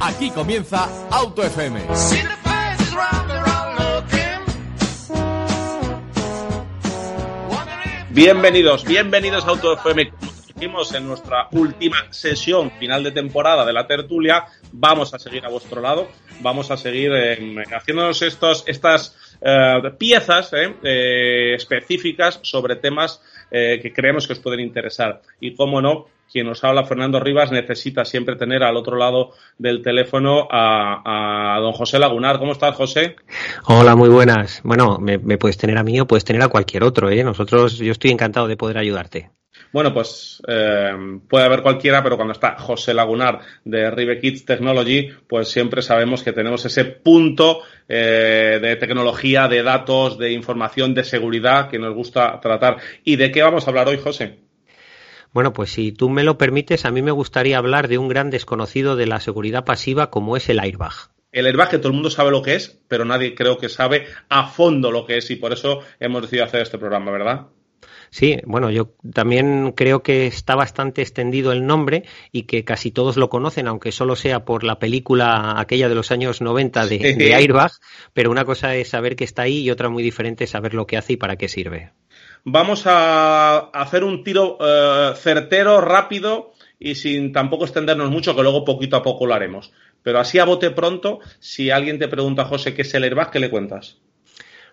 Aquí comienza Auto FM. Bienvenidos, bienvenidos a Auto FM. Como dijimos en nuestra última sesión final de temporada de la tertulia, vamos a seguir a vuestro lado, vamos a seguir eh, haciéndonos estos, estas eh, piezas eh, eh, específicas sobre temas eh, que creemos que os pueden interesar. Y cómo no, quien nos habla, Fernando Rivas, necesita siempre tener al otro lado del teléfono a, a don José Lagunar. ¿Cómo estás, José? Hola, muy buenas. Bueno, me, me, puedes tener a mí o puedes tener a cualquier otro, ¿eh? Nosotros, yo estoy encantado de poder ayudarte. Bueno, pues eh, puede haber cualquiera, pero cuando está José Lagunar de Rive Kids Technology, pues siempre sabemos que tenemos ese punto eh, de tecnología, de datos, de información, de seguridad que nos gusta tratar. ¿Y de qué vamos a hablar hoy, José? Bueno, pues si tú me lo permites, a mí me gustaría hablar de un gran desconocido de la seguridad pasiva como es el airbag. El airbag que todo el mundo sabe lo que es, pero nadie creo que sabe a fondo lo que es y por eso hemos decidido hacer este programa, ¿verdad? Sí, bueno, yo también creo que está bastante extendido el nombre y que casi todos lo conocen, aunque solo sea por la película aquella de los años 90 de, sí. de Airbag, pero una cosa es saber que está ahí y otra muy diferente es saber lo que hace y para qué sirve vamos a hacer un tiro uh, certero, rápido y sin tampoco extendernos mucho, que luego poquito a poco lo haremos. Pero así a bote pronto, si alguien te pregunta, José, ¿qué es el airbag? ¿Qué le cuentas?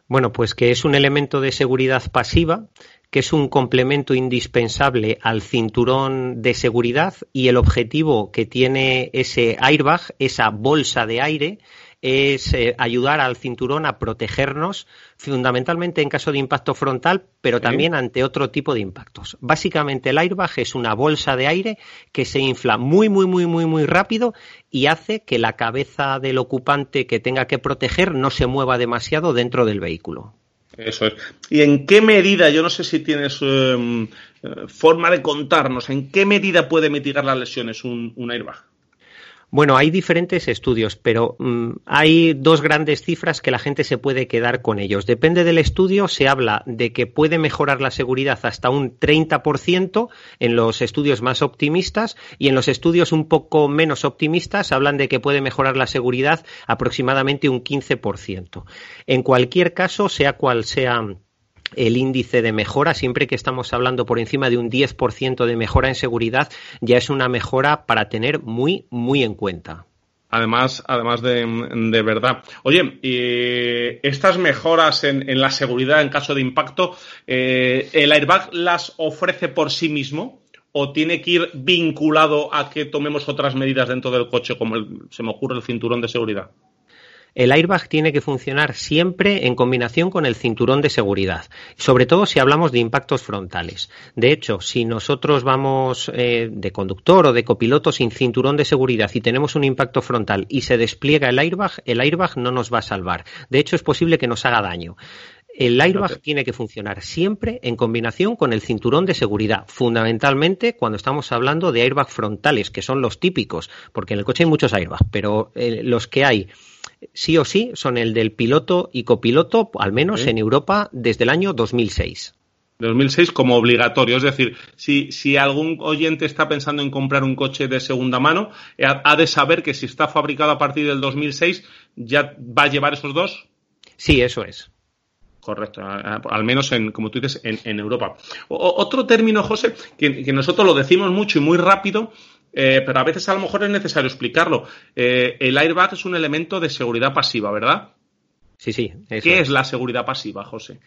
Bueno, pues que es un elemento de seguridad pasiva, que es un complemento indispensable al cinturón de seguridad y el objetivo que tiene ese airbag, esa bolsa de aire, es eh, ayudar al cinturón a protegernos fundamentalmente en caso de impacto frontal, pero también sí. ante otro tipo de impactos. Básicamente el airbag es una bolsa de aire que se infla muy, muy, muy, muy, muy rápido y hace que la cabeza del ocupante que tenga que proteger no se mueva demasiado dentro del vehículo. Eso es. ¿Y en qué medida, yo no sé si tienes um, forma de contarnos, en qué medida puede mitigar las lesiones un, un airbag? Bueno, hay diferentes estudios, pero mmm, hay dos grandes cifras que la gente se puede quedar con ellos. Depende del estudio, se habla de que puede mejorar la seguridad hasta un 30% en los estudios más optimistas y en los estudios un poco menos optimistas hablan de que puede mejorar la seguridad aproximadamente un 15%. En cualquier caso, sea cual sea el índice de mejora, siempre que estamos hablando por encima de un 10% de mejora en seguridad, ya es una mejora para tener muy, muy en cuenta. Además, además de, verdad. Oye, estas mejoras en, la seguridad en caso de impacto, eh, ¿el airbag las ofrece por sí mismo? ¿O tiene que ir vinculado a que tomemos otras medidas dentro del coche, como se me ocurre el cinturón de seguridad? El airbag tiene que funcionar siempre en combinación con el cinturón de seguridad, sobre todo si hablamos de impactos frontales. De hecho, si nosotros vamos eh, de conductor o de copiloto sin cinturón de seguridad y tenemos un impacto frontal y se despliega el airbag, el airbag no nos va a salvar. De hecho, es posible que nos haga daño. El airbag okay. tiene que funcionar siempre en combinación con el cinturón de seguridad, fundamentalmente cuando estamos hablando de airbag frontales, que son los típicos, porque en el coche hay muchos airbags, pero eh, los que hay sí o sí son el del piloto y copiloto, al menos sí. en Europa, desde el año 2006. 2006 como obligatorio. Es decir, si, si algún oyente está pensando en comprar un coche de segunda mano, ha, ha, de saber que si está fabricado a partir del 2006, ya va a llevar esos dos. Sí, eso es. Correcto, al menos en, como tú dices, en, Europa. otro término, José, que, nosotros lo decimos mucho y muy rápido, eh, pero a veces a lo mejor es necesario explicarlo. Eh, el airbag es un elemento de seguridad pasiva, ¿verdad? Sí, sí. ¿Qué es la seguridad pasiva, José?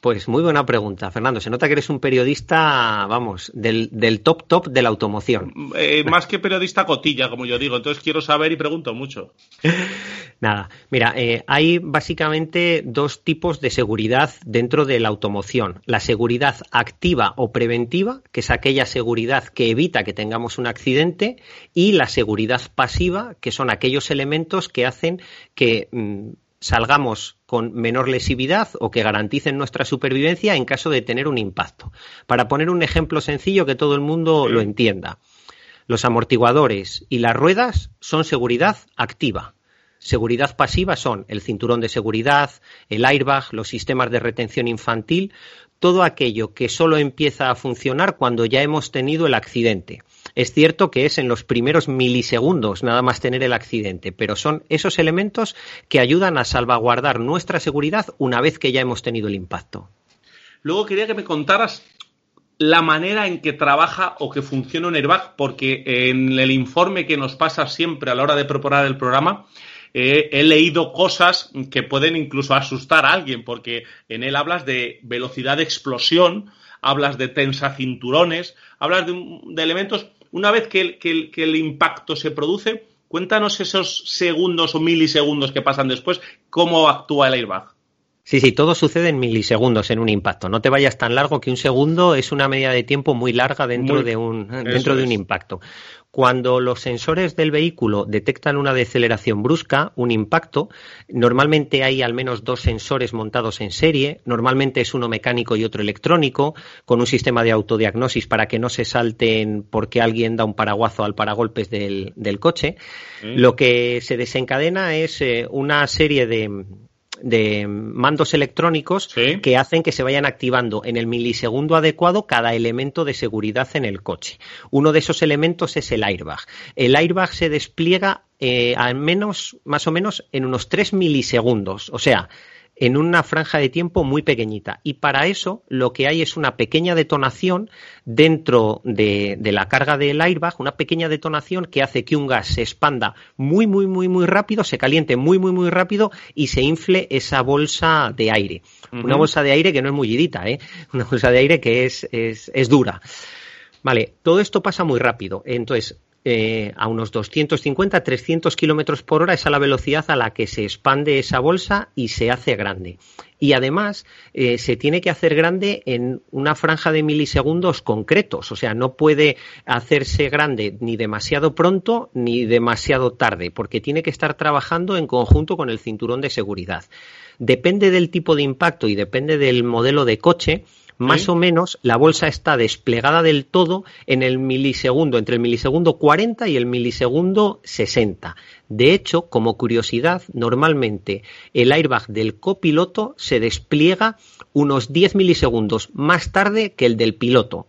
Pues muy buena pregunta, Fernando. Se nota que eres un periodista, vamos, del, top top de la automoción. Eh, más que periodista cotilla, como yo digo. Entonces quiero saber y pregunto mucho. Nada, mira, eh, hay básicamente dos tipos de seguridad dentro de la automoción. La seguridad activa o preventiva, que es aquella seguridad que evita que tengamos un accidente, y la seguridad pasiva, que son aquellos elementos que hacen que mm, salgamos con menor lesividad o que garanticen nuestra supervivencia en caso de tener un impacto. Para poner un ejemplo sencillo que todo el mundo lo entienda. Los amortiguadores y las ruedas son seguridad activa. Seguridad pasiva son el cinturón de seguridad, el airbag, los sistemas de retención infantil, todo aquello que solo empieza a funcionar cuando ya hemos tenido el accidente. Es cierto que es en los primeros milisegundos nada más tener el accidente, pero son esos elementos que ayudan a salvaguardar nuestra seguridad una vez que ya hemos tenido el impacto. Luego quería que me contaras la manera en que trabaja o que funciona un airbag, porque en el informe que nos pasa siempre a la hora de preparar el programa, eh, he leído cosas que pueden incluso asustar a alguien, porque en él hablas de velocidad de explosión, hablas de tensa cinturones, hablas de elementos una vez que el, impacto se produce, cuéntanos esos segundos o milisegundos que pasan después, cómo actúa el airbag. Sí, sí, todo sucede en milisegundos en un impacto. No te vayas tan largo que un segundo es una medida de tiempo muy larga dentro de un dentro de un impacto. Cuando los sensores del vehículo detectan una deceleración brusca, un impacto, normalmente hay al menos dos sensores montados en serie, normalmente es uno mecánico y otro electrónico, con un sistema de autodiagnosis para que no se salten porque alguien da un paraguazo al paragolpes del, coche. Lo que se desencadena es eh, una serie de, de mandos electrónicos que hacen que se vayan activando en el milisegundo adecuado cada elemento de seguridad en el coche. Uno de esos elementos es el airbag. El airbag se despliega eh, al menos, más o menos, en unos 3 milisegundos. O sea, en una franja de tiempo muy pequeñita. Y para eso lo que hay es una pequeña detonación dentro de, la carga del airbag, una pequeña detonación que hace que un gas se expanda muy, muy, muy, muy rápido, se caliente muy, muy, muy rápido y se infle esa bolsa de aire. Una bolsa de aire que no es mullidita, ¿eh? Una bolsa de aire que es, es, es dura. Vale, todo esto pasa muy rápido. Entonces, eh, a unos 250, 300 kilómetros por hora es a la velocidad a la que se expande esa bolsa y se hace grande. Y además eh, se tiene que hacer grande en una franja de milisegundos concretos, o sea, no puede hacerse grande ni demasiado pronto ni demasiado tarde, porque tiene que estar trabajando en conjunto con el cinturón de seguridad. Depende del tipo de impacto y depende del modelo de coche, más o menos la bolsa está desplegada del todo en el milisegundo, entre el milisegundo 40 y el milisegundo 60. De hecho, como curiosidad, normalmente el airbag del copiloto se despliega unos 10 milisegundos más tarde que el del piloto.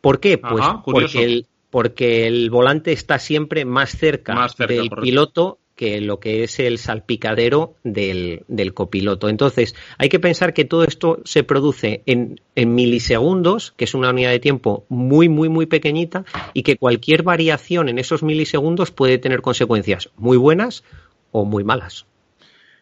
¿Por qué? Pues porque, el, porque el volante está siempre más cerca, del piloto que lo que es el salpicadero del, copiloto. Entonces, hay que pensar que todo esto se produce en, milisegundos, que es una unidad de tiempo muy, muy, muy pequeñita, y que cualquier variación en esos milisegundos puede tener consecuencias muy buenas o muy malas.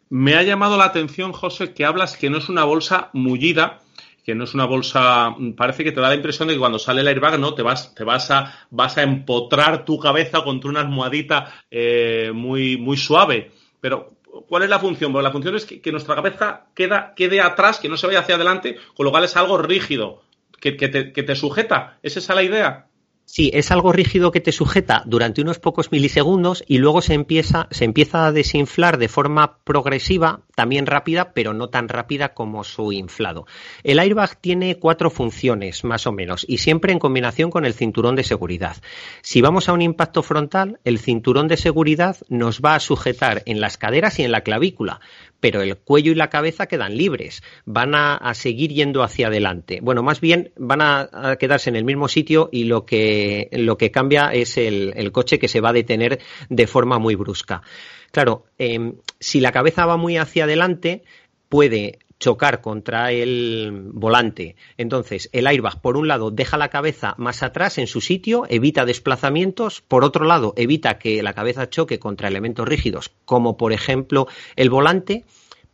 Me ha llamado la atención, José, que hablas que no es una bolsa mullida, que no es una bolsa, parece que te da la impresión de que cuando sale el airbag, ¿no? Te vas, te vas a, vas a empotrar tu cabeza contra una almohadita eh, muy, muy suave. Pero, ¿cuál es la función? Pues la función es que, nuestra cabeza queda, quede atrás, que no se vaya hacia adelante, con lo cual es algo rígido, que, que, te, que te sujeta. ¿Es esa la idea? Sí, es algo rígido que te sujeta durante unos pocos milisegundos y luego se empieza, se empieza a desinflar de forma progresiva, también rápida, pero no tan rápida como su inflado. El airbag tiene cuatro funciones, más o menos, y siempre en combinación con el cinturón de seguridad. Si vamos a un impacto frontal, el cinturón de seguridad nos va a sujetar en las caderas y en la clavícula, pero el cuello y la cabeza quedan libres, van a, seguir yendo hacia adelante. Bueno, más bien van a, quedarse en el mismo sitio y lo que, lo que cambia es el, coche que se va a detener de forma muy brusca. Claro, em, si la cabeza va muy hacia adelante, puede chocar contra el volante. Entonces, el airbag, por un lado, deja la cabeza más atrás en su sitio, evita desplazamientos, por otro lado, evita que la cabeza choque contra elementos rígidos, como por ejemplo el volante,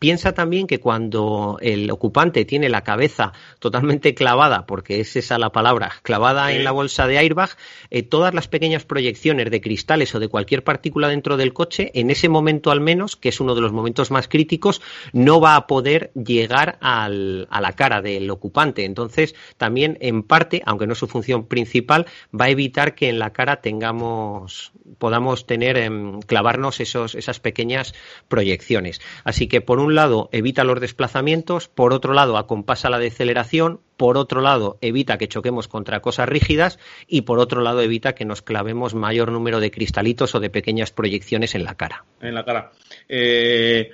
Piensa también que cuando el ocupante tiene la cabeza totalmente clavada, porque es esa la palabra, clavada en la bolsa de airbag, eh, todas las pequeñas proyecciones de cristales o de cualquier partícula dentro del coche, en ese momento al menos, que es uno de los momentos más críticos, no va a poder llegar a la cara del ocupante. Entonces, también en parte, aunque no es su función principal, va a evitar que en la cara tengamos, podamos tener, em, clavarnos esos, esas pequeñas proyecciones. Así que por un lado evita los desplazamientos, por otro lado acompasa la deceleración, por otro lado evita que choquemos contra cosas rígidas y por otro lado evita que nos clavemos mayor número de cristalitos o de pequeñas proyecciones en la cara. En la cara. Eh,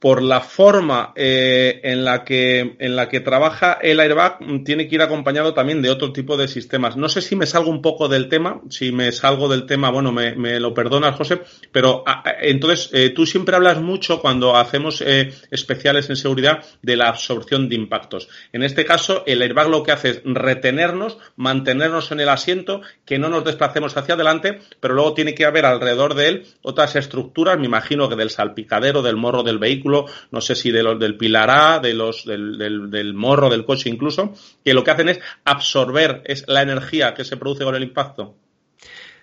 por la forma eh, en, la que, en la que trabaja el airbag, tiene que ir acompañado también de otro tipo de sistemas. No sé si me salgo un poco del tema, si me salgo del tema, bueno, me, lo perdonas, José, pero ah, ah, entonces eh, tú siempre hablas mucho cuando hacemos eh, especiales en seguridad de la absorción de impactos. En este caso, el airbag lo que hace es retenernos, mantenernos en el asiento, que no nos desplacemos hacia adelante, pero luego tiene que haber alrededor de él otras estructuras, me imagino que del salpicadero, del morro del vehículo, no sé si de los del pilar A, de los, del, morro del coche incluso, que lo que hacen es absorber es la energía que se produce con el impacto.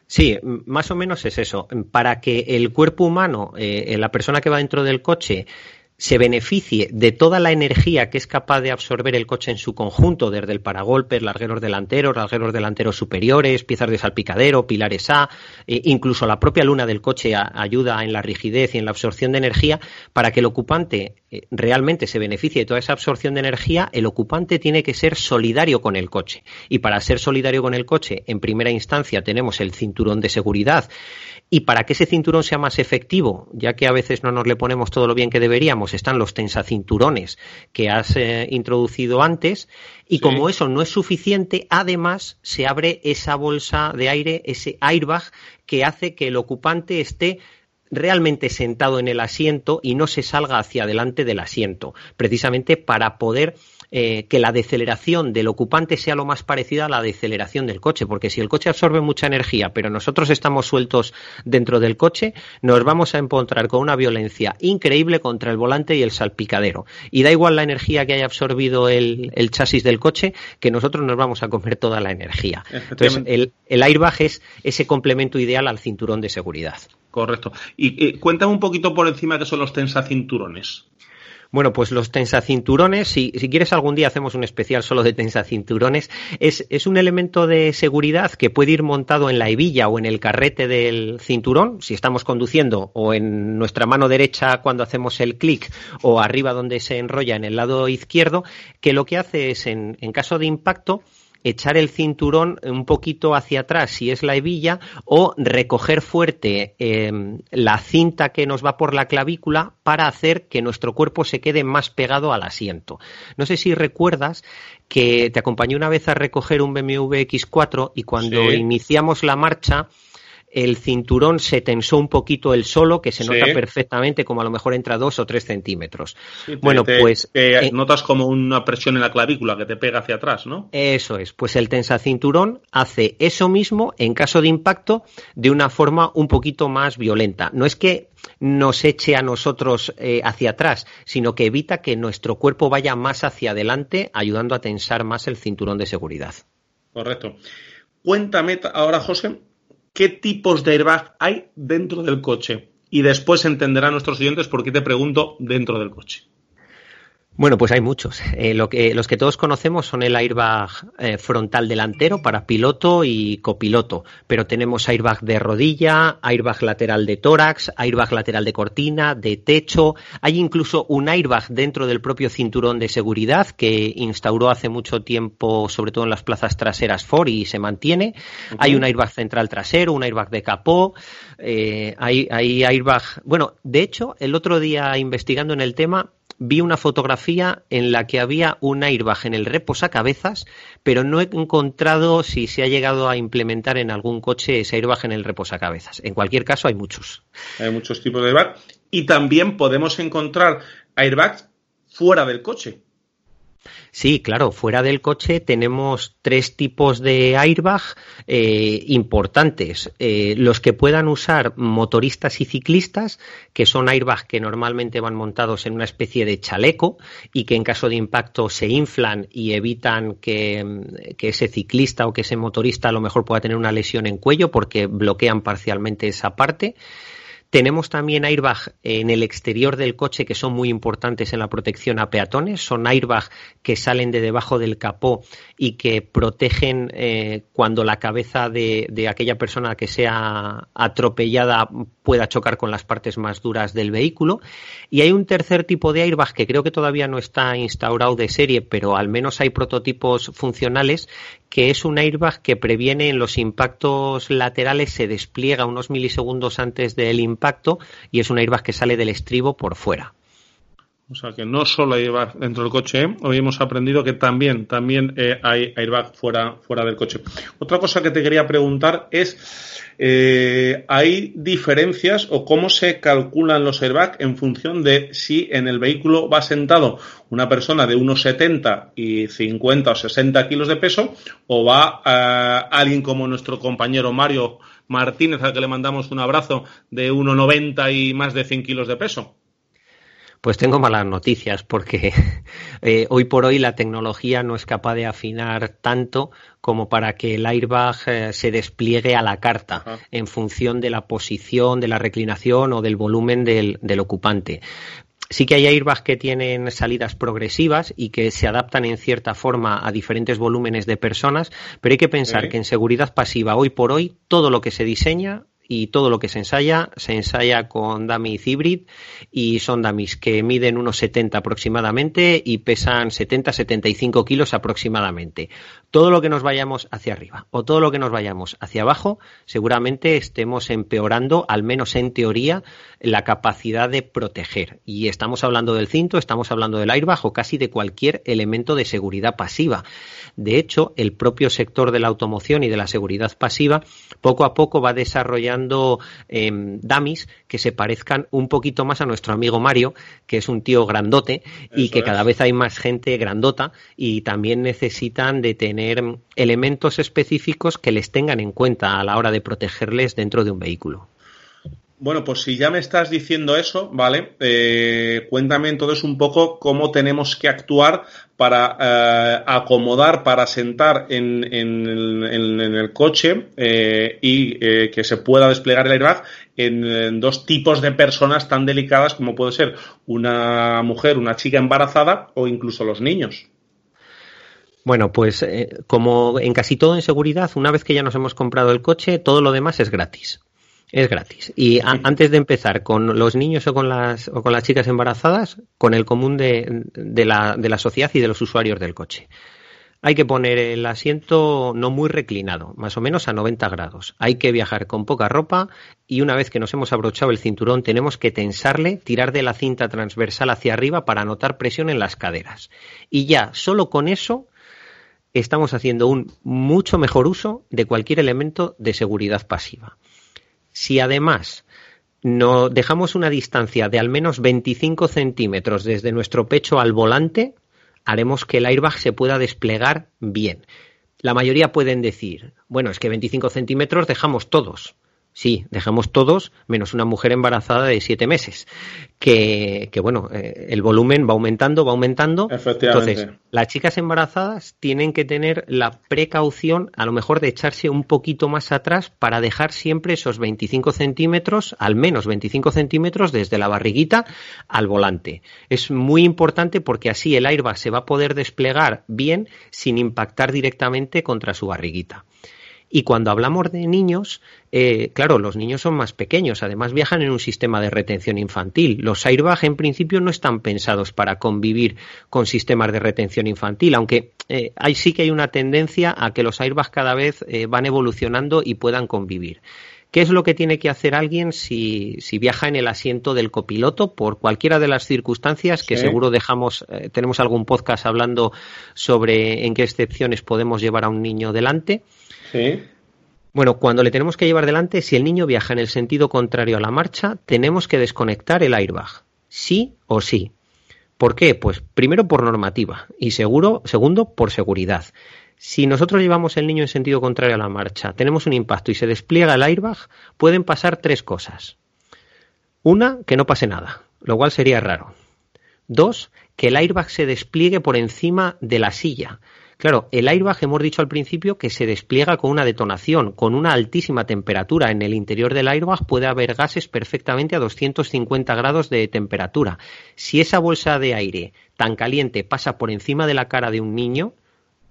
Sí, más o menos es eso. Para que el cuerpo humano, eh, la persona que va dentro del coche, se beneficie de toda la energía que es capaz de absorber el coche en su conjunto, desde el paragolpes, largueros delanteros, largueros delanteros superiores, piezas de salpicadero, pilares A, e incluso la propia luna del coche ayuda en la rigidez y en la absorción de energía, para que el ocupante eh, realmente se beneficie de toda esa absorción de energía, el ocupante tiene que ser solidario con el coche. Y para ser solidario con el coche, en primera instancia tenemos el cinturón de seguridad, y para que ese cinturón sea más efectivo, ya que a veces no nos le ponemos todo lo bien que deberíamos, están los tensacinturones que has eh, introducido antes. Y como eso no es suficiente, además se abre esa bolsa de aire, ese airbag, que hace que el ocupante esté realmente sentado en el asiento y no se salga hacia adelante del asiento, precisamente para poder eh, que la deceleración del ocupante sea lo más parecida a la deceleración del coche, porque si el coche absorbe mucha energía, pero nosotros estamos sueltos dentro del coche, nos vamos a encontrar con una violencia increíble contra el volante y el salpicadero. Y da igual la energía que haya absorbido el, chasis del coche, que nosotros nos vamos a comer toda la energía. Entonces, el, el airbag es ese complemento ideal al cinturón de seguridad. Correcto. Y eh, cuéntame un poquito por encima qué son los tensacinturones. Bueno, pues los tensacinturones, si, si quieres algún día hacemos un especial solo de tensacinturones, es, es un elemento de seguridad que puede ir montado en la hebilla o en el carrete del cinturón, si estamos conduciendo, o en nuestra mano derecha cuando hacemos el clic, o arriba donde se enrolla en el lado izquierdo, que lo que hace es, en, en caso de impacto, echar el cinturón un poquito hacia atrás si es la hebilla o recoger fuerte em, la cinta que nos va por la clavícula para hacer que nuestro cuerpo se quede más pegado al asiento. No sé si recuerdas que te acompañé una vez a recoger un BMW X4 y cuando iniciamos la marcha el cinturón se tensó un poquito el solo, que se nota perfectamente como a lo mejor entra dos o tres centímetros. bueno, pues... Eh, notas como una presión en la clavícula que te pega hacia atrás, ¿no? Eso es, pues el tensacinturón hace eso mismo en caso de impacto de una forma un poquito más violenta. No es que nos eche a nosotros eh, hacia atrás, sino que evita que nuestro cuerpo vaya más hacia adelante, ayudando a tensar más el cinturón de seguridad. Correcto. Cuéntame ahora, José, qué tipos de airbag hay dentro del coche. Y después entenderán nuestros oyentes por qué te pregunto dentro del coche. Bueno, pues hay muchos. Eh, lo que, los que todos conocemos son el airbag eh, frontal delantero para piloto y copiloto, pero tenemos airbag de rodilla, airbag lateral de tórax, airbag lateral de cortina, de techo. Hay incluso un airbag dentro del propio cinturón de seguridad que instauró hace mucho tiempo, sobre todo en las plazas traseras Ford y se mantiene. Hay un airbag central trasero, un airbag de capó. Eh, hay, hay airbag. Bueno, de hecho, el otro día investigando en el tema vi una fotografía en la que había un airbag en el reposacabezas, pero no he encontrado si se ha llegado a implementar en algún coche ese airbag en el reposacabezas. En cualquier caso, hay muchos. Hay muchos tipos de airbag. Y también podemos encontrar airbags fuera del coche. Sí, claro, fuera del coche tenemos tres tipos de airbag eh, importantes. Eh, los que puedan usar motoristas y ciclistas, que son airbags que normalmente van montados en una especie de chaleco y que en caso de impacto se inflan y evitan que, que ese ciclista o que ese motorista a lo mejor pueda tener una lesión en cuello porque bloquean parcialmente esa parte. Tenemos también airbag en el exterior del coche que son muy importantes en la protección a peatones. Son airbag que salen de debajo del capó y que protegen eh, cuando la cabeza de, de, aquella persona que sea atropellada pueda chocar con las partes más duras del vehículo. Y hay un tercer tipo de airbag que creo que todavía no está instaurado de serie, pero al menos hay prototipos funcionales que es un airbag que previene en los impactos laterales, se despliega unos milisegundos antes del impacto y es un airbag que sale del estribo por fuera. O sea que no solo hay airbag dentro del coche, ¿eh? hoy hemos aprendido que también, también eh, hay airbag fuera, fuera del coche. Otra cosa que te quería preguntar es, eh, ¿hay diferencias o cómo se calculan los airbags en función de si en el vehículo va sentado una persona de unos 70 y 50 o 60 kilos de peso o va alguien como nuestro compañero Mario Martínez, al que le mandamos un abrazo, de 1,90 y más de 100 kilos de peso? Pues tengo malas noticias porque eh, hoy por hoy la tecnología no es capaz de afinar tanto como para que el airbag eh, se despliegue a la carta en función de la posición, de la reclinación o del volumen del, del ocupante. Sí que hay airbags que tienen salidas progresivas y que se adaptan en cierta forma a diferentes volúmenes de personas, pero hay que pensar ¿Sí? que en seguridad pasiva hoy por hoy todo lo que se diseña y todo lo que se ensaya se ensaya con dummies hybrid y son dummies que miden unos 70 aproximadamente y pesan 70-75 kilos aproximadamente. Todo lo que nos vayamos hacia arriba o todo lo que nos vayamos hacia abajo seguramente estemos empeorando, al menos en teoría, la capacidad de proteger. Y estamos hablando del cinto, estamos hablando del airbag o casi de cualquier elemento de seguridad pasiva. De hecho, el propio sector de la automoción y de la seguridad pasiva poco a poco va desarrollando eh, dummies que se parezcan un poquito más a nuestro amigo Mario, que es un tío grandote y que es. cada vez hay más gente grandota y también necesitan de tener elementos específicos que les tengan en cuenta a la hora de protegerles dentro de un vehículo. Bueno, pues si ya me estás diciendo eso, ¿vale? Eh, cuéntame entonces un poco cómo tenemos que actuar para eh, acomodar, para sentar en, el coche eh, y eh, que se pueda desplegar el airbag en, dos tipos de personas tan delicadas como puede ser una mujer, una chica embarazada o incluso los niños. Bueno, pues como en casi todo en seguridad, una vez que ya nos hemos comprado el coche, todo lo demás es gratis. Es gratis. Y a, antes de empezar con los niños o con las, o con las chicas embarazadas, con el común de, de, la, de la sociedad y de los usuarios del coche. Hay que poner el asiento no muy reclinado, más o menos a 90 grados. Hay que viajar con poca ropa y una vez que nos hemos abrochado el cinturón tenemos que tensarle, tirar de la cinta transversal hacia arriba para notar presión en las caderas. Y ya, solo con eso, estamos haciendo un mucho mejor uso de cualquier elemento de seguridad pasiva. Si además no dejamos una distancia de al menos 25 centímetros desde nuestro pecho al volante, haremos que el airbag se pueda desplegar bien. La mayoría pueden decir, bueno, es que 25 centímetros dejamos todos. Sí, dejamos todos, menos una mujer embarazada de siete meses. Que, que bueno, eh, el volumen va aumentando, va aumentando. Entonces, las chicas embarazadas tienen que tener la precaución, a lo mejor, de echarse un poquito más atrás para dejar siempre esos 25 centímetros, al menos 25 centímetros, desde la barriguita al volante. Es muy importante porque así el airbag se va a poder desplegar bien sin impactar directamente contra su barriguita. Y cuando hablamos de niños, eh, claro, los niños son más pequeños, además viajan en un sistema de retención infantil. Los airbag en principio no están pensados para convivir con sistemas de retención infantil, aunque eh, sí que hay una tendencia a que los airbags cada vez eh, van evolucionando y puedan convivir. ¿Qué es lo que tiene que hacer alguien si, si, viaja en el asiento del copiloto por cualquiera de las circunstancias que sí. seguro dejamos, eh, tenemos algún podcast hablando sobre en qué excepciones podemos llevar a un niño delante? Sí. Bueno, cuando le tenemos que llevar delante, si el niño viaja en el sentido contrario a la marcha, tenemos que desconectar el airbag. Sí o sí. ¿Por qué? Pues primero por normativa y seguro, segundo por seguridad. Si nosotros llevamos el niño en sentido contrario a la marcha, tenemos un impacto y se despliega el airbag, pueden pasar tres cosas. Una, que no pase nada, lo cual sería raro. Dos, que el airbag se despliegue por encima de la silla. Claro, el airbag hemos dicho al principio que se despliega con una detonación, con una altísima temperatura. En el interior del airbag puede haber gases perfectamente a 250 grados de temperatura. Si esa bolsa de aire tan caliente pasa por encima de la cara de un niño,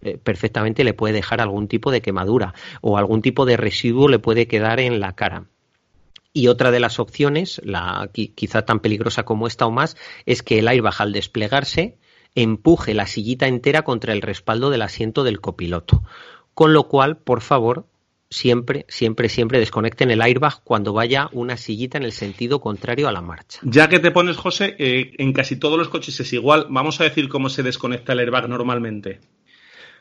eh, perfectamente le puede dejar algún tipo de quemadura o algún tipo de residuo le puede quedar en la cara. Y otra de las opciones, la, quizá tan peligrosa como esta o más, es que el airbag al desplegarse empuje la sillita entera contra el respaldo del asiento del copiloto. Con lo cual, por favor, siempre, siempre, siempre desconecten el airbag cuando vaya una sillita en el sentido contrario a la marcha. Ya que te pones, José, eh, en casi todos los coches es igual. Vamos a decir cómo se desconecta el airbag normalmente.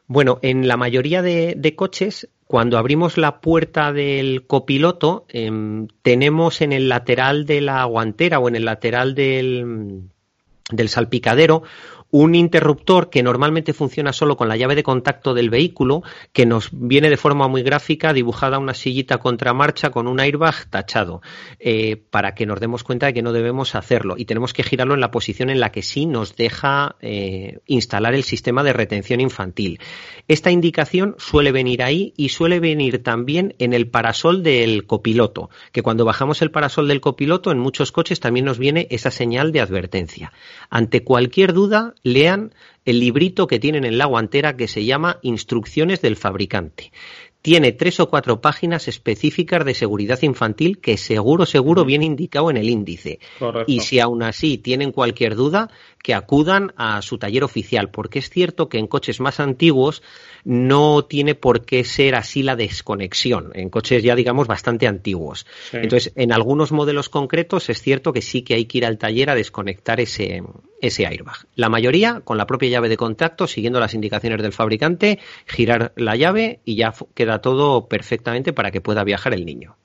Bueno, en la mayoría de, coches, cuando abrimos la puerta del copiloto, em, tenemos en el lateral de la guantera o en el lateral del, del salpicadero un interruptor que normalmente funciona solo con la llave de contacto del vehículo, que nos viene de forma muy gráfica, dibujada una sillita contramarcha con un airbag tachado, eh, para que nos demos cuenta de que no debemos hacerlo y tenemos que girarlo en la posición en la que sí nos deja eh, instalar el sistema de retención infantil. Esta indicación suele venir ahí y suele venir también en el parasol del copiloto, que cuando bajamos el parasol del copiloto en muchos coches también nos viene esa señal de advertencia. Ante cualquier duda, lean el librito que tienen en la guantera que se llama Instrucciones del fabricante. Tiene tres o cuatro páginas específicas de seguridad infantil que seguro, seguro viene indicado en el índice. Y si aún así tienen cualquier duda, que acudan a su taller oficial, porque es cierto que en coches más antiguos no tiene por qué ser así la desconexión, en coches ya digamos bastante antiguos. Entonces, en algunos modelos concretos es cierto que sí que hay que ir al taller a desconectar ese, ese airbag. La mayoría con la propia llave de contacto, siguiendo las indicaciones del fabricante, girar la llave y ya queda todo perfectamente para que pueda viajar el niño.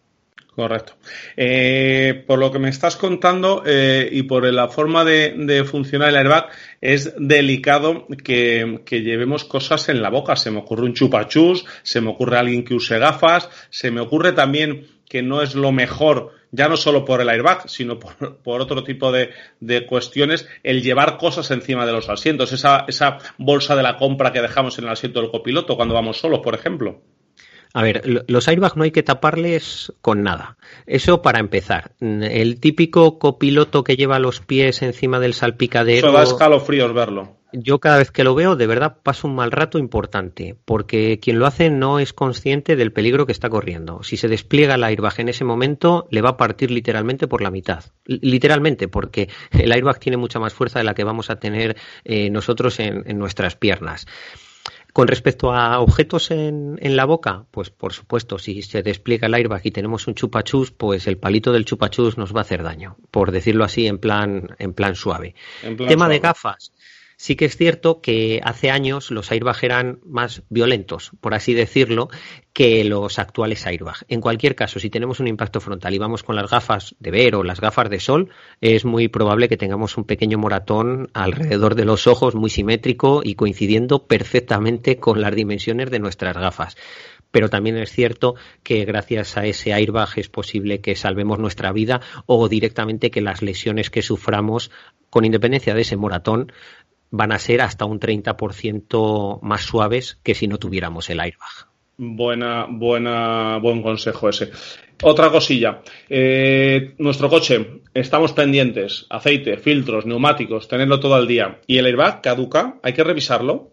Correcto. Eh, por lo que me estás contando eh, y por la forma de, funcionar el airbag, es delicado que, llevemos cosas en la boca. Se me ocurre un chupachus, se me ocurre alguien que use gafas, se me ocurre también que no es lo mejor, ya no solo por el airbag, sino por, otro tipo de, cuestiones, el llevar cosas encima de los asientos, esa, esa bolsa de la compra que dejamos en el asiento del copiloto cuando vamos solos, por ejemplo. A ver, los airbags no hay que taparles con nada. Eso para empezar. El típico copiloto que lleva los pies encima del salpicadero. Eso da escalofríos verlo. Yo cada vez que lo veo, de verdad paso un mal rato importante, porque quien lo hace no es consciente del peligro que está corriendo. Si se despliega el airbag en ese momento, le va a partir literalmente por la mitad. Literalmente, porque el airbag tiene mucha más fuerza de la que vamos a tener eh, nosotros en nuestras piernas. Con respecto a objetos en, la boca, pues por supuesto, si se despliega el airbag y tenemos un chupachus, pues el palito del chupachus nos va a hacer daño, por decirlo así en plan, en plan suave. Tema de gafas. Sí que es cierto que hace años los airbag eran más violentos, por así decirlo, que los actuales airbag. En cualquier caso, si tenemos un impacto frontal y vamos con las gafas de ver o las gafas de sol, es muy probable que tengamos un pequeño moratón alrededor de los ojos, muy simétrico y coincidiendo perfectamente con las dimensiones de nuestras gafas pero también es cierto que gracias a ese airbag es posible que salvemos nuestra vida o directamente que las lesiones que suframos, con independencia de ese moratón, van a ser hasta un 30% más suaves que si no tuviéramos el airbag. Buena, buena, buen consejo ese. Otra cosilla. Eh, nuestro coche, estamos pendientes. Aceite, filtros, neumáticos, tenerlo todo al día. ¿Y el airbag caduca? ¿Hay que revisarlo?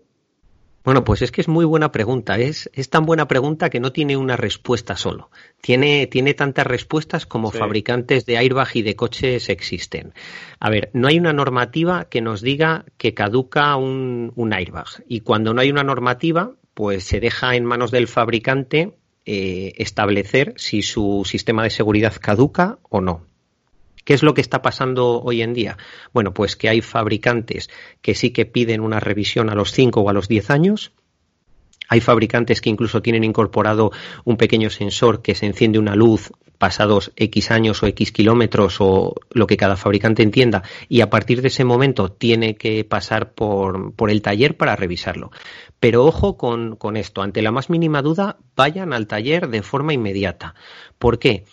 Bueno, pues es que es muy buena pregunta. Es, es tan buena pregunta que no tiene una respuesta solo. Tiene, tiene tantas respuestas como fabricantes de airbag y de coches existen. A ver, no hay una normativa que nos diga que caduca un, un airbag. Y cuando no hay una normativa, pues se deja en manos del fabricante eh, establecer si su sistema de seguridad caduca o no. ¿Qué es lo que está pasando hoy en día? Bueno, pues que hay fabricantes que sí que piden una revisión a los 5 o a los 10 años. Hay fabricantes que incluso tienen incorporado un pequeño sensor que se enciende una luz pasados X años o X kilómetros o lo que cada fabricante entienda y a partir de ese momento tiene que pasar por, por el taller para revisarlo. Pero ojo con, con esto, ante la más mínima duda, vayan al taller de forma inmediata. ¿Por qué?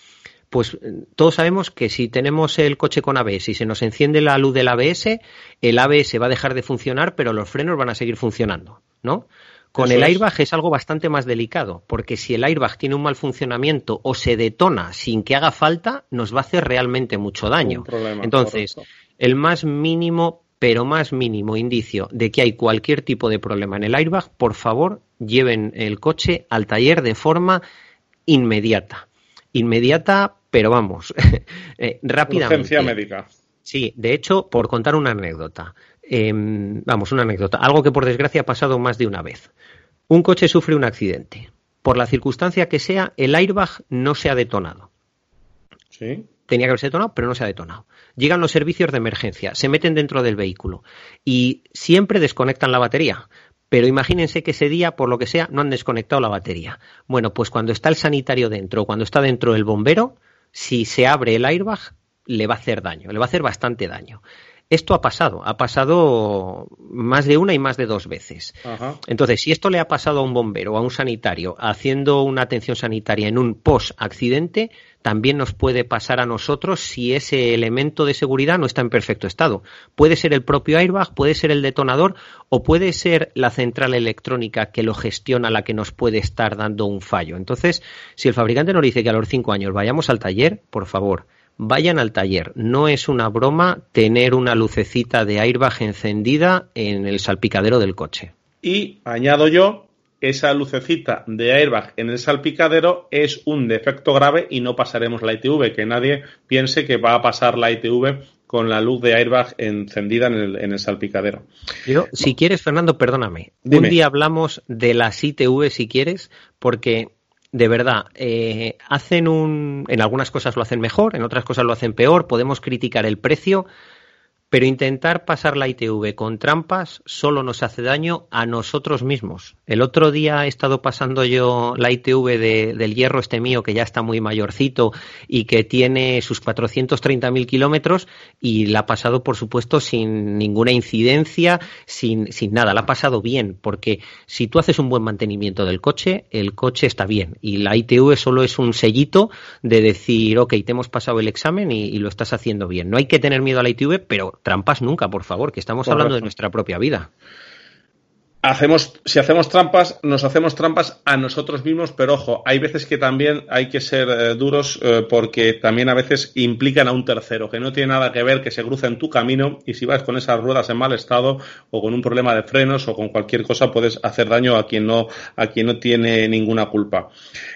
Pues todos sabemos que si tenemos el coche con ABS y se nos enciende la luz del ABS, el ABS va a dejar de funcionar, pero los frenos van a seguir funcionando, ¿no? Con el airbag es. algo bastante más delicado, porque si el airbag tiene un mal funcionamiento o se detona sin que haga falta, nos va a hacer realmente mucho daño. Entonces, el más mínimo, pero más mínimo indicio de que hay cualquier tipo de problema en el airbag, por favor, lleven el coche al taller de forma inmediata. Inmediata, pero vamos, eh, rápidamente. Urgencia médica. Sí, de hecho, por contar una anécdota. Em, vamos, una anécdota. Algo que por desgracia ha pasado más de una vez. Un coche sufre un accidente. Por la circunstancia que sea, el airbag no se ha detonado. Sí. Tenía que haberse detonado, pero no se ha detonado. Llegan los servicios de emergencia, se meten dentro del vehículo y siempre desconectan la batería. Pero imagínense que ese día, por lo que sea, no han desconectado la batería. Bueno, pues cuando está el sanitario dentro, cuando está dentro el bombero, si se abre el airbag, le va a hacer daño, le va a hacer bastante daño. Esto ha pasado, ha pasado más de una y más de dos veces. Entonces, si esto le ha pasado a un bombero o a un sanitario haciendo una atención sanitaria en un post-accidente, también nos puede pasar a nosotros si ese elemento de seguridad no está en perfecto estado. Puede ser el propio airbag, puede ser el detonador o puede ser la central electrónica que lo gestiona la que nos puede estar dando un fallo. Entonces, si el fabricante nos dice que a los cinco años vayamos al taller, por favor, vayan al taller. No es una broma tener una lucecita de airbag encendida en el salpicadero del coche. Y añado yo, esa lucecita de airbag en el salpicadero es un defecto grave y no pasaremos la ITV. Que nadie piense que va a pasar la ITV con la luz de airbag encendida en el, salpicadero. si quieres, Fernando, perdóname. Un día hablamos de las ITV, si quieres, porque de verdad, eh, hacen un. En algunas cosas lo hacen mejor, en otras cosas lo hacen peor. Podemos criticar el precio, pero intentar pasar la ITV con trampas solo nos hace daño a nosotros mismos. El otro día he estado pasando yo la ITV del hierro este mío, que ya está muy mayorcito y que tiene sus 430.000 kilómetros, y la ha pasado, por supuesto, sin ninguna incidencia, sin, sin nada. La ha pasado bien, porque si tú haces un buen mantenimiento del coche, el coche está bien. Y la ITV solo es un sellito de decir, ok, te hemos pasado el examen y, y lo estás haciendo bien. No hay que tener miedo a la ITV, pero trampas nunca, por favor, que estamos hablando de nuestra propia vida. Hacemos, si hacemos trampas, nos hacemos trampas a nosotros mismos, pero ojo, hay veces que también hay que ser eh, duros eh, porque también a veces implican a un tercero, que no tiene nada que ver, que se cruza en tu camino y si vas con esas ruedas en mal estado o con un problema de frenos o con cualquier cosa puedes hacer daño a quien no, a quien no tiene ninguna culpa.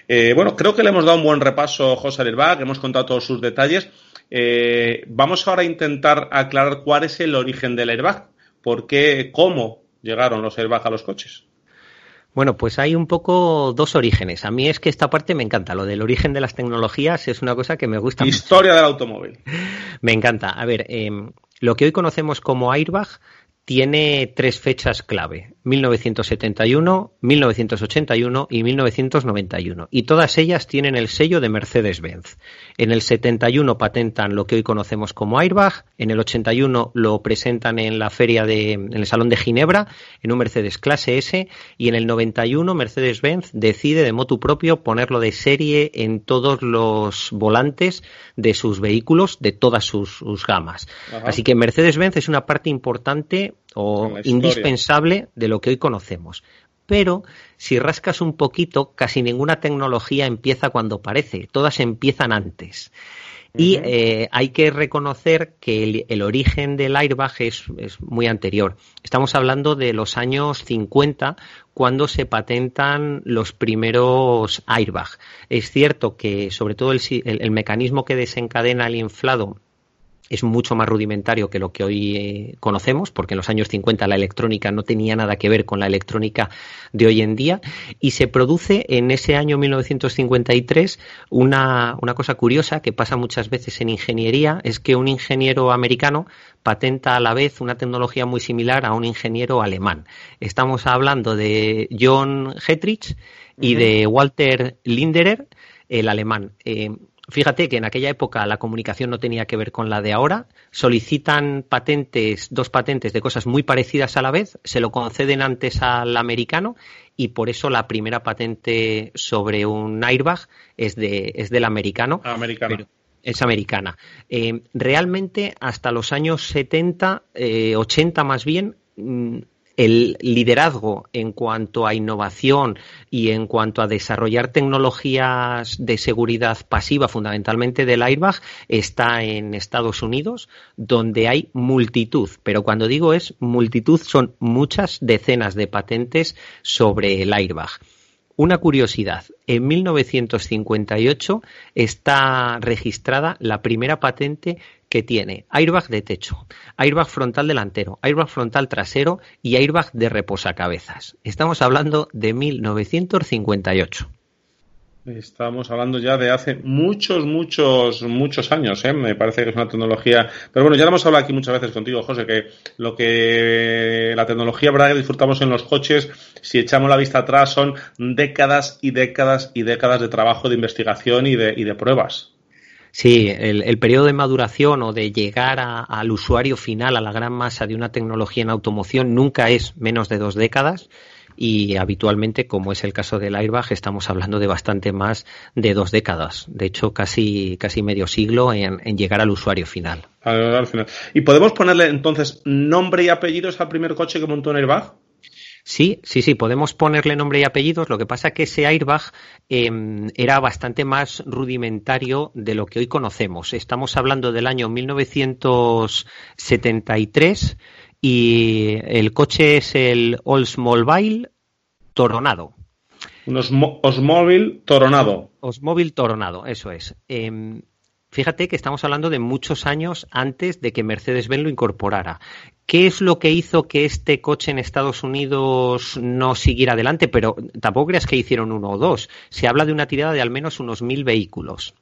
Eh, bueno, creo que le hemos dado un buen repaso, José que hemos contado todos sus detalles. Eh, vamos ahora a intentar aclarar cuál es el origen del airbag, por qué, cómo llegaron los airbags a los coches. Bueno, pues hay un poco dos orígenes. A mí es que esta parte me encanta. Lo del origen de las tecnologías es una cosa que me gusta. Historia del automóvil. Me encanta. A ver, em, lo que hoy conocemos como airbag tiene tres fechas clave, 1971, 1981 y 1991, y todas ellas tienen el sello de Mercedes-Benz. En el 71 patentan lo que hoy conocemos como airbag, en el 81 lo presentan en la feria de, en el Salón de Ginebra, en un Mercedes clase S, y en el 91 Mercedes-Benz decide de motu propio ponerlo de serie en todos los volantes de sus vehículos, de todas sus, gamas. Así que Mercedes-Benz es una parte importante o indispensable de lo que hoy conocemos. Pero si rascas un poquito, casi ninguna tecnología empieza cuando parece, todas empiezan antes. Y eh, hay que reconocer que el, origen del airbag es, muy anterior. Estamos hablando de los años 50, cuando se patentan los primeros airbag. Es cierto que, sobre todo, el mecanismo que desencadena el inflado es mucho más rudimentario que lo que hoy eh, conocemos, porque en los años 50 la electrónica no tenía nada que ver con la electrónica de hoy en día, y se produce en ese año 1953 una, una cosa curiosa que pasa muchas veces en ingeniería, es que un ingeniero americano patenta a la vez una tecnología muy similar a un ingeniero alemán. Estamos hablando de John Hetrich y de Walter Linderer, el alemán. Eh, Fíjate que en aquella época la comunicación no tenía que ver con la de ahora. Solicitan patentes, dos patentes de cosas muy parecidas a la vez, se lo conceden antes al americano y por eso la primera patente sobre un airbag es, de, es del americano. Es americana. Eh, realmente hasta los años 70, 80 eh, más bien, mm, el liderazgo en cuanto a innovación y en cuanto a desarrollar tecnologías de seguridad pasiva, fundamentalmente del airbag, está en Estados Unidos, donde hay multitud, pero cuando digo es multitud, son muchas decenas de patentes sobre el airbag. Una curiosidad, en 1958 está registrada la primera patente que tiene airbag de techo, airbag frontal delantero, airbag frontal trasero y airbag de reposacabezas. Estamos hablando de 1958. Estamos hablando ya de hace muchos, muchos, muchos años, ¿eh? Me parece que es una tecnología. Pero bueno, ya lo hemos hablado aquí muchas veces contigo, José, que lo que la tecnología, ¿verdad?, que disfrutamos en los coches, si echamos la vista atrás, son décadas y décadas y décadas de trabajo, de investigación y de, y de pruebas. Sí, el, periodo de maduración o de llegar al usuario final, a la gran masa de una tecnología en automoción, nunca es menos de dos décadas y habitualmente, como es el caso del airbag, estamos hablando de bastante más de dos décadas. De hecho, casi, casi medio siglo en, llegar al usuario final. Al final. ¿Y podemos ponerle entonces nombre y apellidos al primer coche que montó un airbag? Sí, sí, sí, podemos ponerle nombre y apellidos. Lo que pasa es que ese airbag em, era bastante más rudimentario de lo que hoy conocemos. Estamos hablando del año 1973 y el coche es el Oldsmobile Toronado. Un Osmóvil Toronado. Osmóvil Toronado, eso es. Em, fíjate que estamos hablando de muchos años antes de que Mercedes-Benz lo incorporara. ¿Qué es lo que hizo que este coche en Estados Unidos no siguiera adelante? Pero tampoco creas que hicieron uno o dos. Se habla de una tirada de al menos unos mil vehículos.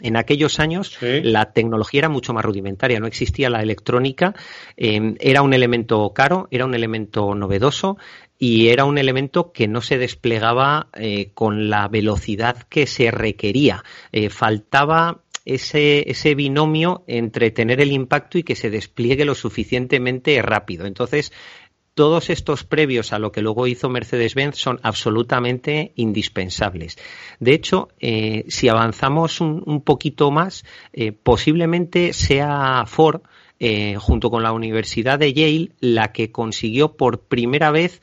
En aquellos años la tecnología era mucho más rudimentaria, no existía la electrónica, eh, era un elemento caro, era un elemento novedoso y era un elemento que no se desplegaba eh, con la velocidad que se requería. Eh, faltaba ese, ese binomio entre tener el impacto y que se despliegue lo suficientemente rápido. Entonces, todos estos previos a lo que luego hizo Mercedes-Benz son absolutamente indispensables. De hecho, eh, si avanzamos un, poquito más, eh, posiblemente sea Ford, eh, junto con la Universidad de Yale, la que consiguió por primera vez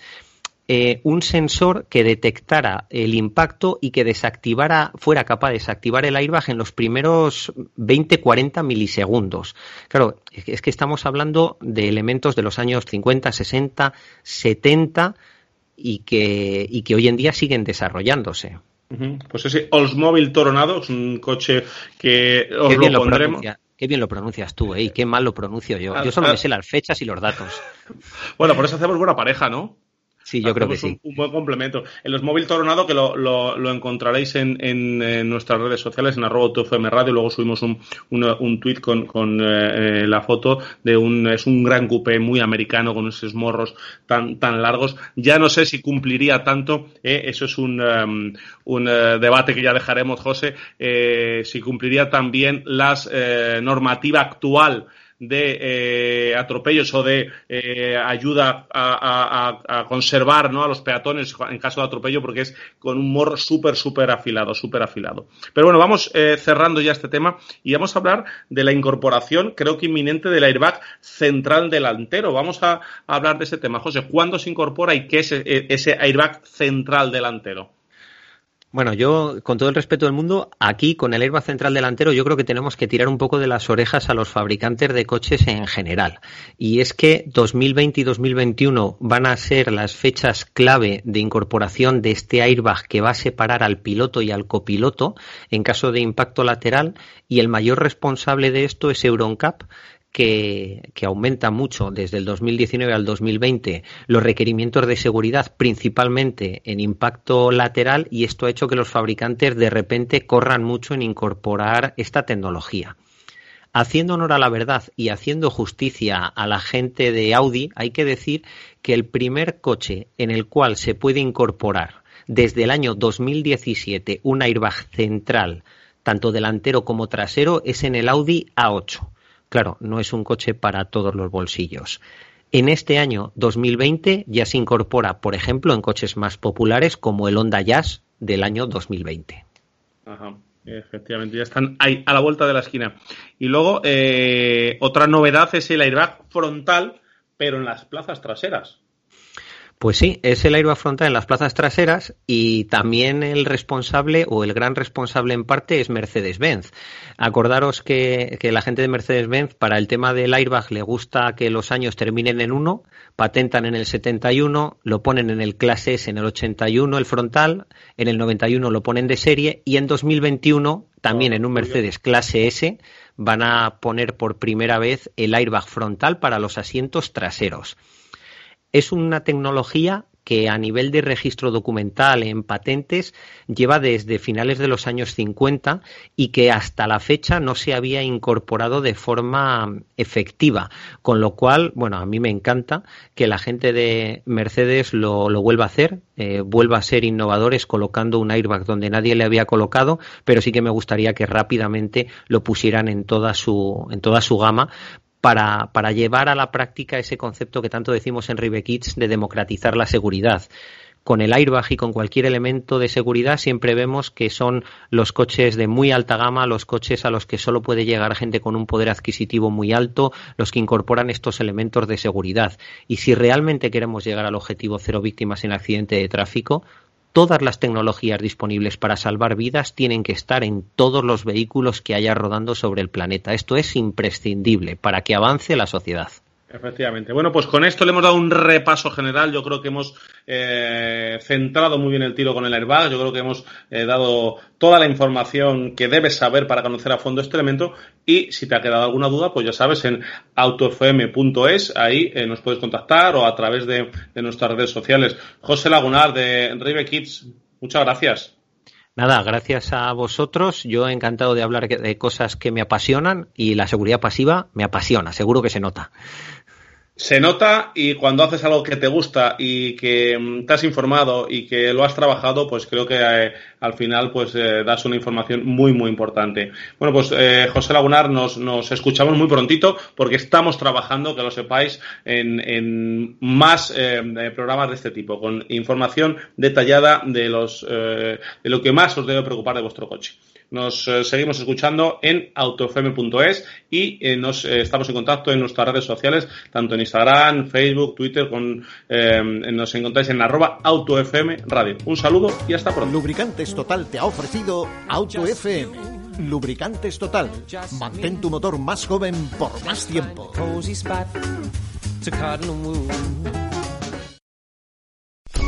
eh, un sensor que detectara el impacto y que desactivara, fuera capaz de desactivar el airbag en los primeros 20-40 milisegundos. Claro, es que estamos hablando de elementos de los años 50, 60, 70 y que, y que hoy en día siguen desarrollándose. Pues ese Oldsmobile Toronado es un coche que os lo pondremos. Qué bien lo pronuncias tú, ¿eh? Y qué mal lo pronuncio yo. Yo solo me sé las fechas y los datos. Bueno, por eso hacemos buena pareja, ¿no? Sí, yo creo que sí. Un, buen complemento. En los móviles Toronado, que lo, lo, encontraréis en, en, nuestras redes sociales, en arroba TFM Radio, luego subimos un, un, un tweet con, con eh, la foto de un, es un gran coupé muy americano con esos morros tan, tan largos. Ya no sé si cumpliría tanto, eh, eso es un, um, un uh, debate que ya dejaremos, José, eh, si cumpliría también las eh, normativa actual de eh, atropellos o de eh, ayuda a, conservar ¿no? a los peatones en caso de atropello porque es con un morro súper, súper afilado, súper afilado. Pero bueno, vamos eh, cerrando ya este tema y vamos a hablar de la incorporación, creo que inminente, del airbag central delantero. Vamos a, hablar de ese tema. José, ¿cuándo se incorpora y qué es ese airbag central delantero? Bueno, yo, con todo el respeto del mundo, aquí con el airbag central delantero, yo creo que tenemos que tirar un poco de las orejas a los fabricantes de coches en general. Y es que 2020 y 2021 van a ser las fechas clave de incorporación de este airbag que va a separar al piloto y al copiloto en caso de impacto lateral. Y el mayor responsable de esto es EuronCap, que, aumenta mucho desde el 2019 al 2020 los requerimientos de seguridad, principalmente en impacto lateral, y esto ha hecho que los fabricantes de repente corran mucho en incorporar esta tecnología. Haciendo honor a la verdad y haciendo justicia a la gente de Audi, hay que decir que el primer coche en el cual se puede incorporar desde el año 2017 un airbag central tanto delantero como trasero, es en el Audi A8. Claro, no es un coche para todos los bolsillos. En este año 2020 ya se incorpora, por ejemplo, en coches más populares como el Honda Jazz del año 2020. Ajá. Efectivamente, ya están ahí a la vuelta de la esquina. Y luego, eh, otra novedad es el airbag frontal, pero en las plazas traseras. Pues sí, es el airbag frontal en las plazas traseras y también el responsable o el gran responsable en parte es Mercedes-Benz. Acordaros que, que, la gente de Mercedes-Benz para el tema del airbag le gusta que los años terminen en uno, patentan en el 71, lo ponen en el clase S en el 81 el frontal, en el 91 lo ponen de serie y en 2021 también en un Mercedes clase S van a poner por primera vez el airbag frontal para los asientos traseros es una tecnología que a nivel de registro documental en patentes lleva desde finales de los años 50 y que hasta la fecha no se había incorporado de forma efectiva. Con lo cual, bueno, a mí me encanta que la gente de Mercedes lo, vuelva a hacer, eh, vuelva a ser innovadores colocando un airbag donde nadie le había colocado, pero sí que me gustaría que rápidamente lo pusieran en toda su, en toda su gama para, para, llevar a la práctica ese concepto que tanto decimos en Kids de democratizar la seguridad. Con el airbag y con cualquier elemento de seguridad siempre vemos que son los coches de muy alta gama, los coches a los que solo puede llegar gente con un poder adquisitivo muy alto, los que incorporan estos elementos de seguridad. Y si realmente queremos llegar al objetivo cero víctimas en accidente de tráfico, todas las tecnologías disponibles para salvar vidas tienen que estar en todos los vehículos que haya rodando sobre el planeta. Esto es imprescindible para que avance la sociedad. Efectivamente. Bueno, pues con esto le hemos dado un repaso general. Yo creo que hemos eh, centrado muy bien el tiro con el airbag. Yo creo que hemos eh, dado toda la información que debes saber para conocer a fondo este elemento. Y si te ha quedado alguna duda, pues ya sabes, en autofm.es, ahí eh, nos puedes contactar o a través de, nuestras redes sociales. José Lagunar de Rive Kids, muchas gracias. Nada, gracias a vosotros. Yo he encantado de hablar de cosas que me apasionan y la seguridad pasiva me apasiona, seguro que se nota se nota y cuando haces algo que te gusta y que mm, te has informado y que lo has trabajado, pues creo que eh, al final pues eh, das una información muy muy importante. Bueno, pues eh, José Lagunar, nos, nos, escuchamos muy prontito porque estamos trabajando, que lo sepáis, en, en más eh, programas de este tipo, con información detallada de los de lo que más os debe preocupar de vuestro coche. Nos eh, seguimos escuchando en autofm.es y eh, nos eh, estamos en contacto en nuestras redes sociales, tanto en Instagram, Facebook, Twitter, con, nos encontráis en arroba autofm radio. Un saludo y hasta pronto. Lubricantes Total te ha ofrecido AutoFM. Lubricantes Total. Mantén tu motor más joven por más tiempo.